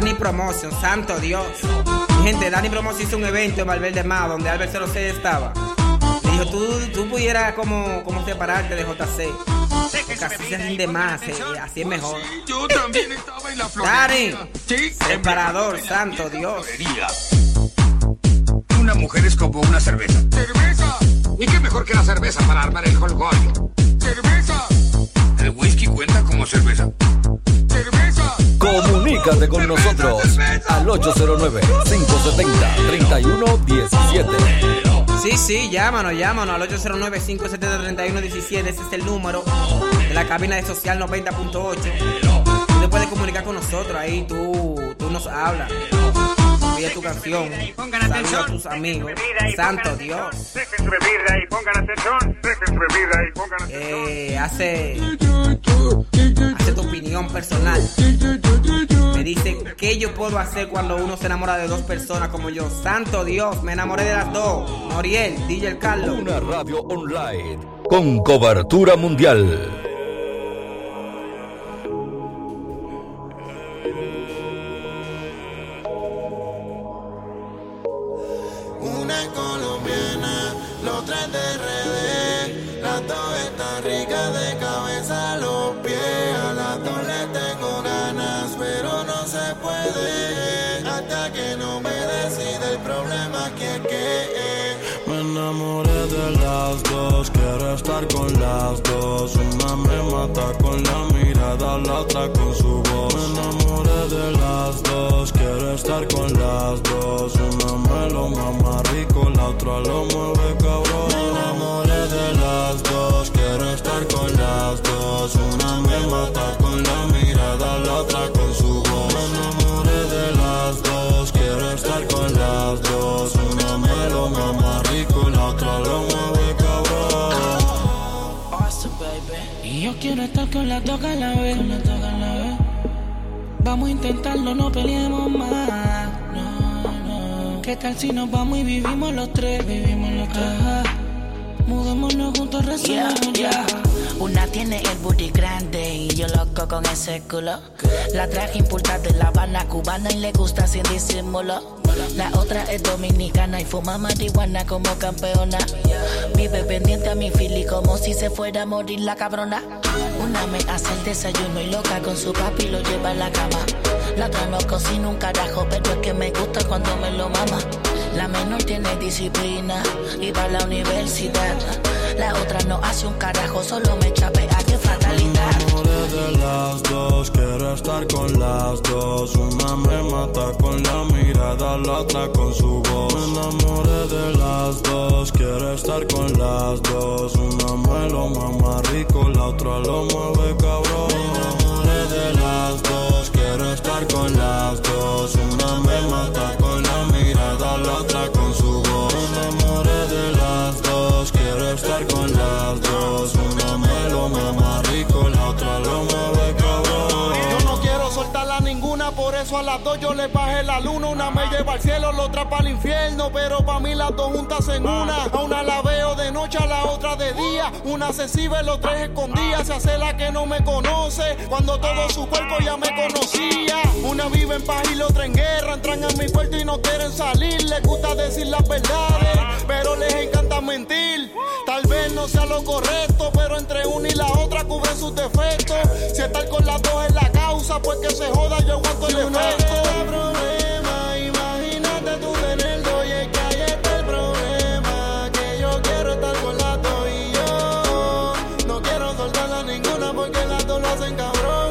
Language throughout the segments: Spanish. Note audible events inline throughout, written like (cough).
Dani Promotion, santo Dios. Mi gente, Dani Promotion hizo un evento en Valverde Mao donde Albert 06 estaba. Le dijo, tú, tú pudieras como, como separarte de JC. Porque así se rinde más, eh, así es mejor. Yo también estaba en la (laughs) Dani, separador, santo Dios. Una mujer es como una cerveza. ¡Cerveza! ¿Y qué mejor que la cerveza para armar el holgorio? Comunícate con nosotros al 809-570-3117. Sí, sí, llámanos, llámanos al 809-570-3117. Ese es el número de la cabina de Social 90.8. Tú te puedes comunicar con nosotros ahí, tú, tú nos hablas. Pide tu canción. Saluda a tus amigos. Santo Dios. Eh, hace, hace tu opinión personal. Me dice, ¿qué yo puedo hacer cuando uno se enamora de dos personas como yo? Santo Dios, me enamoré de las dos. Noriel, DJ el Carlos. Una radio online con cobertura mundial. Colombiana, la otra es de RD. Las dos están ricas de cabeza a los pies. A las dos le tengo ganas, pero no se puede. Hasta que no me decide el problema aquí es que me enamoré de las dos. Quiero estar con las dos. Una me mata con la mirada, la otra con su voz. Me enamoré de las dos. Quiero estar con las dos. Una me lo mama rico, la otra lo mueve con las dos a la vez. Con las dos a la vez. Vamos a intentarlo, no peleemos más. No, no. ¿Qué tal si nos vamos y vivimos los tres? Vivimos los tres. Ajá. Mudémonos juntos, resolvemos ya. Una tiene el booty grande y yo loco con ese culo. La traje impulsada de La Habana cubana y le gusta sin disimulo. La otra es dominicana y fuma marihuana como campeona. Vive pendiente a mi fili como si se fuera a morir la cabrona. Una me hace el desayuno y loca con su papi lo lleva a la cama. La otra no cocina un carajo, pero es que me gusta cuando me lo mama. La menor tiene disciplina y va a la universidad. La otra no hace un carajo, solo me chapea, qué fatalidad. Me de las dos, quiero estar con las dos. Una me mata con la mirada, la otra con su voz. Me enamoré de las dos, quiero estar con las dos. Una me lo mama rico, la otra lo mueve cabrón. A las dos yo le bajé la luna. Una me lleva al cielo, la otra para el infierno. Pero para mí las dos juntas en una. A una la veo de noche, a la otra de día. Una se sirve, los tres escondidas. Se hace la que no me conoce. Cuando todo su cuerpo ya me conocía. Una vive en paz y la otra en guerra. Entran a mi puerto y no quieren salir. Les gusta decir las verdades, pero les encanta mentir. Tal vez no sea lo correcto, pero entre una y la otra cubren sus defectos. Si estar con las dos es la causa, pues que se joda, yo aguanto el efecto. problema, imagínate tú tener dos y es que ahí está el problema. Que yo quiero estar con las dos y yo no quiero soltarla ninguna porque las dos lo hacen cabrón.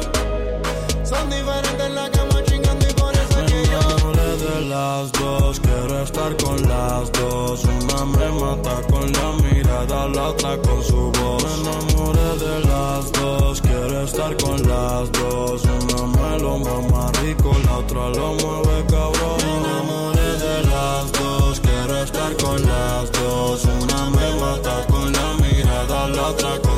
Son diferentes en la cama chingando y por eso es que yo. Me enamoré de las dos, quiero estar con las dos. Una me mata con la mirada, la otra con su voz. Me enamoré de las dos, quiero estar con las dos. Lo mama rico, la otra lo mueve cabrón. Me enamoré de las dos, quiero estar con las dos. Una me mata con la mirada, la otra con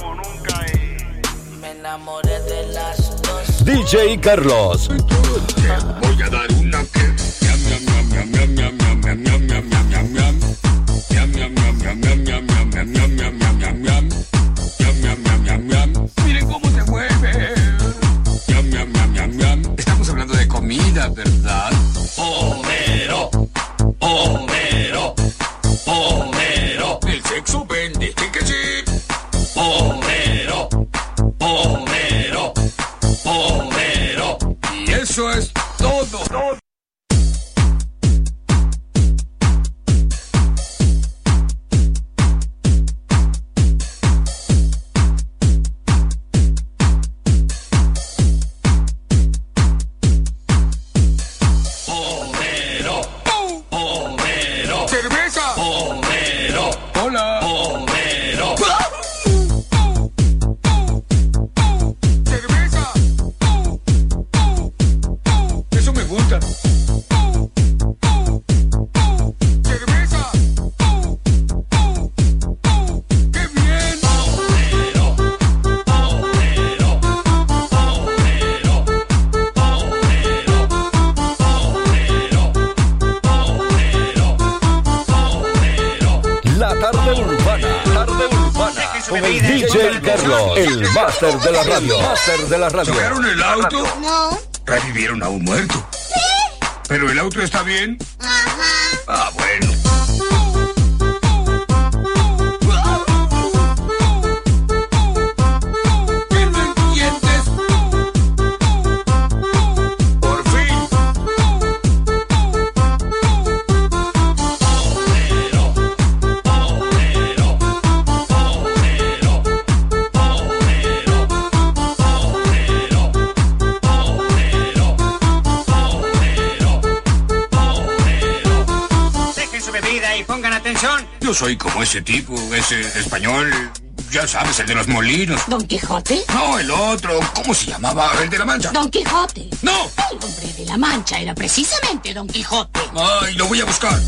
como nunca. Me enamoré de las dos. DJ Carlos. Voy a dar una que... Homero, Homero, Homero. El sexo vende. Homero, Homero. Y eso es todo. todo. Homero, Homero. Cerveza. Homero. Hola. Homero. Con el DJ Carlos. El máster de la radio. Máster de la radio. ¿Chocaron el auto? No. Revivieron a un muerto. ¿Pero el auto está bien? Soy como ese tipo, ese español, ya sabes, el de los molinos. ¿Don Quijote? No, el otro, ¿cómo se llamaba? El de la mancha. Don Quijote. No. El hombre de la mancha era precisamente Don Quijote. Ay, lo voy a buscar.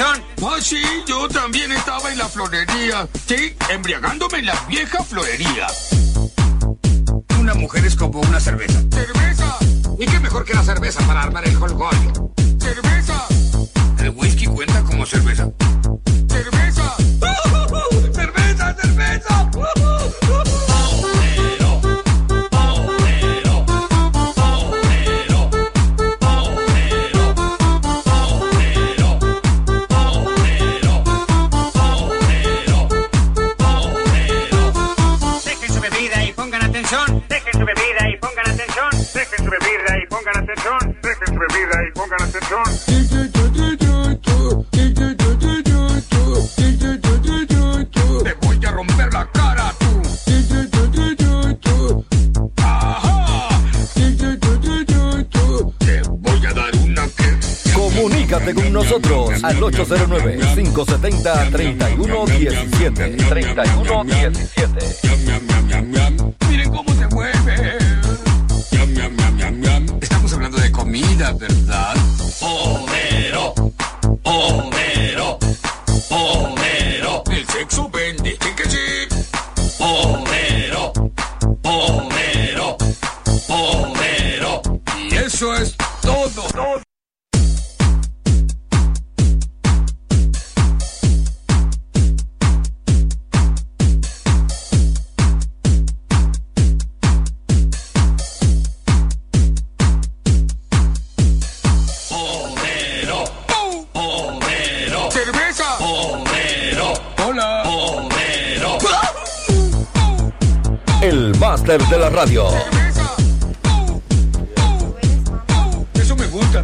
Atención. Ah, sí, yo también estaba en la florería. Sí, embriagándome en la vieja florería. Una mujer es como una cerveza. ¡Cerveza! ¿Y qué mejor que la cerveza para armar el jolgorio? ¡Cerveza! ¿El whisky cuenta como? ¡Cerveza! ¡Cerveza, nosotros al 809-570-3117. 3117. Miren cómo se mueve. Estamos hablando de comida, ¿verdad? Homero, Homero, Homero. Hola. Homero. El máster de la radio. Eso me gusta.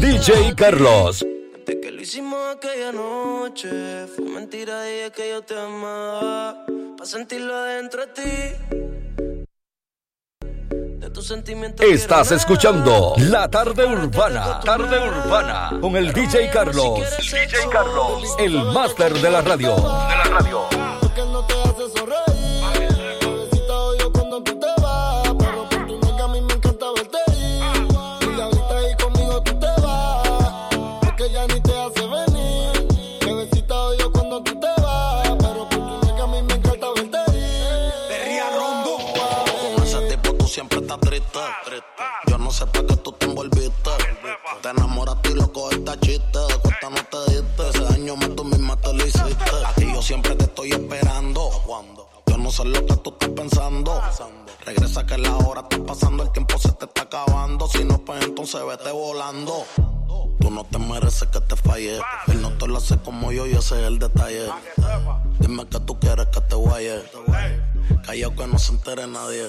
DJ Carlos. De que lo hicimos aquella noche, fue mentira, dije que yo te amaba, para sentirlo dentro de ti. De tus sentimientos. Estás escuchando La Tarde Urbana, Tarde Urbana, con el DJ Carlos. DJ Carlos, el máster de la radio. De la radio. Te enamoraste y loco esta chiste. De cuesta no te diste. Ese daño más tú misma te lo hiciste. A ti yo siempre te estoy esperando. Yo no sé lo que tú estás pensando. Regresa que la hora está pasando. El tiempo se te está acabando. Si no, pues entonces vete volando. Tú no te mereces que te falle. Él no te lo hace como yo y ese es el detalle. Dime que tú quieres que te guaye. Callao que no se entere nadie.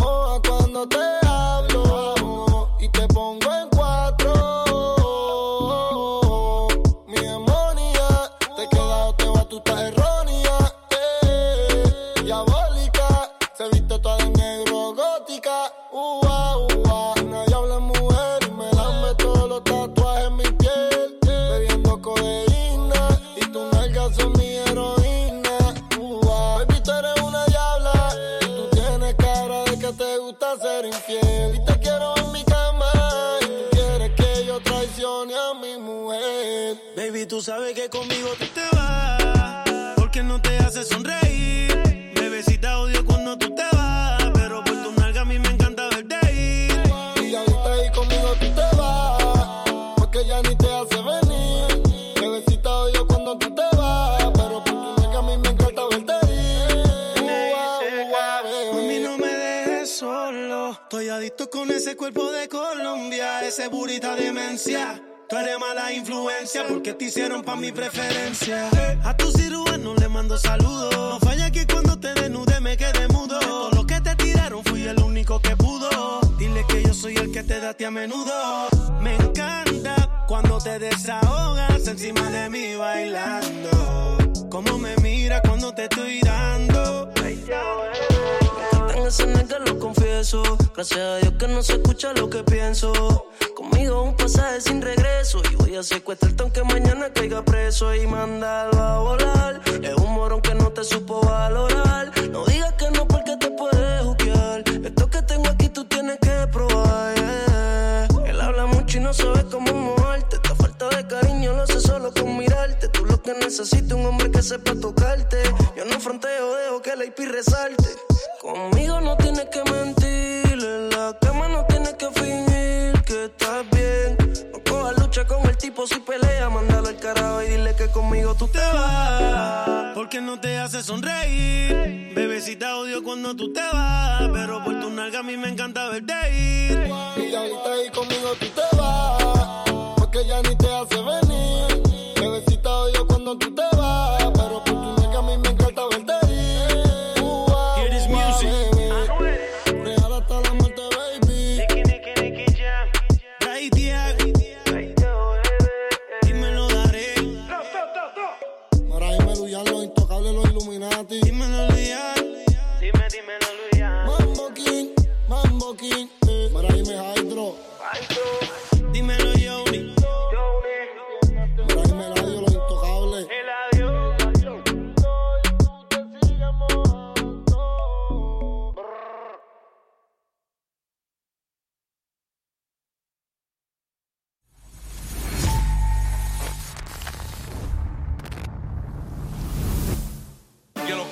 Ua, ua. Mujer y me lame todos los tatuajes en mi piel. Bebiendo codeína y tu nalgas son mi heroína. Baby, tú eres una diabla y tú tienes cara de que te gusta ser infiel. Y te quiero en mi cama y tú quieres que yo traicione a mi mujer. Baby, tú sabes que conmigo Demencia. Tú eres mala influencia porque te hicieron pa' mi preferencia. A tu cirujano le mando saludos. No falla que cuando te desnude me quede mudo. Todo lo que te tiraron fui el único que pudo. Dile que yo soy el que te da a menudo. Me encanta cuando te desahogas encima de mí bailando. Como me mira cuando te estoy dando. En ese nega lo confieso. Gracias a Dios que no se escucha lo que pienso. Un pasaje sin regreso. Y voy a secuestrarte aunque mañana caiga preso y mandarlo a volar. Es un morón que no te supo valorar. No digas que no porque te puedes juzgar. Esto que tengo aquí tú tienes que probar. Él habla mucho y no sabe cómo moverte. Esta falta de cariño lo hace solo con mirarte. Tú lo que necesitas un hombre que sepa tocarte. Te vas. Porque no te hace sonreír. Bebecita odio cuando tú te vas. Pero por tu nalga a mí me encanta verte ir. Y ahorita ahí conmigo tú te vas, porque ya ni te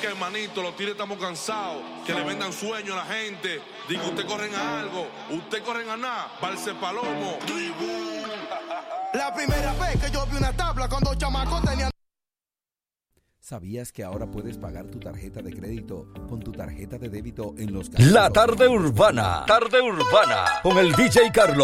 Que manito, los tigres estamos cansados. Que le vendan sueño a la gente. Digo, usted corren a algo, usted corren a nada. Valse Palomo. La primera vez que yo vi una tabla cuando chamaco tenía ¿Sabías que ahora puedes pagar tu tarjeta de crédito con tu tarjeta de débito en los La tarde urbana, tarde urbana, con el DJ Carlos.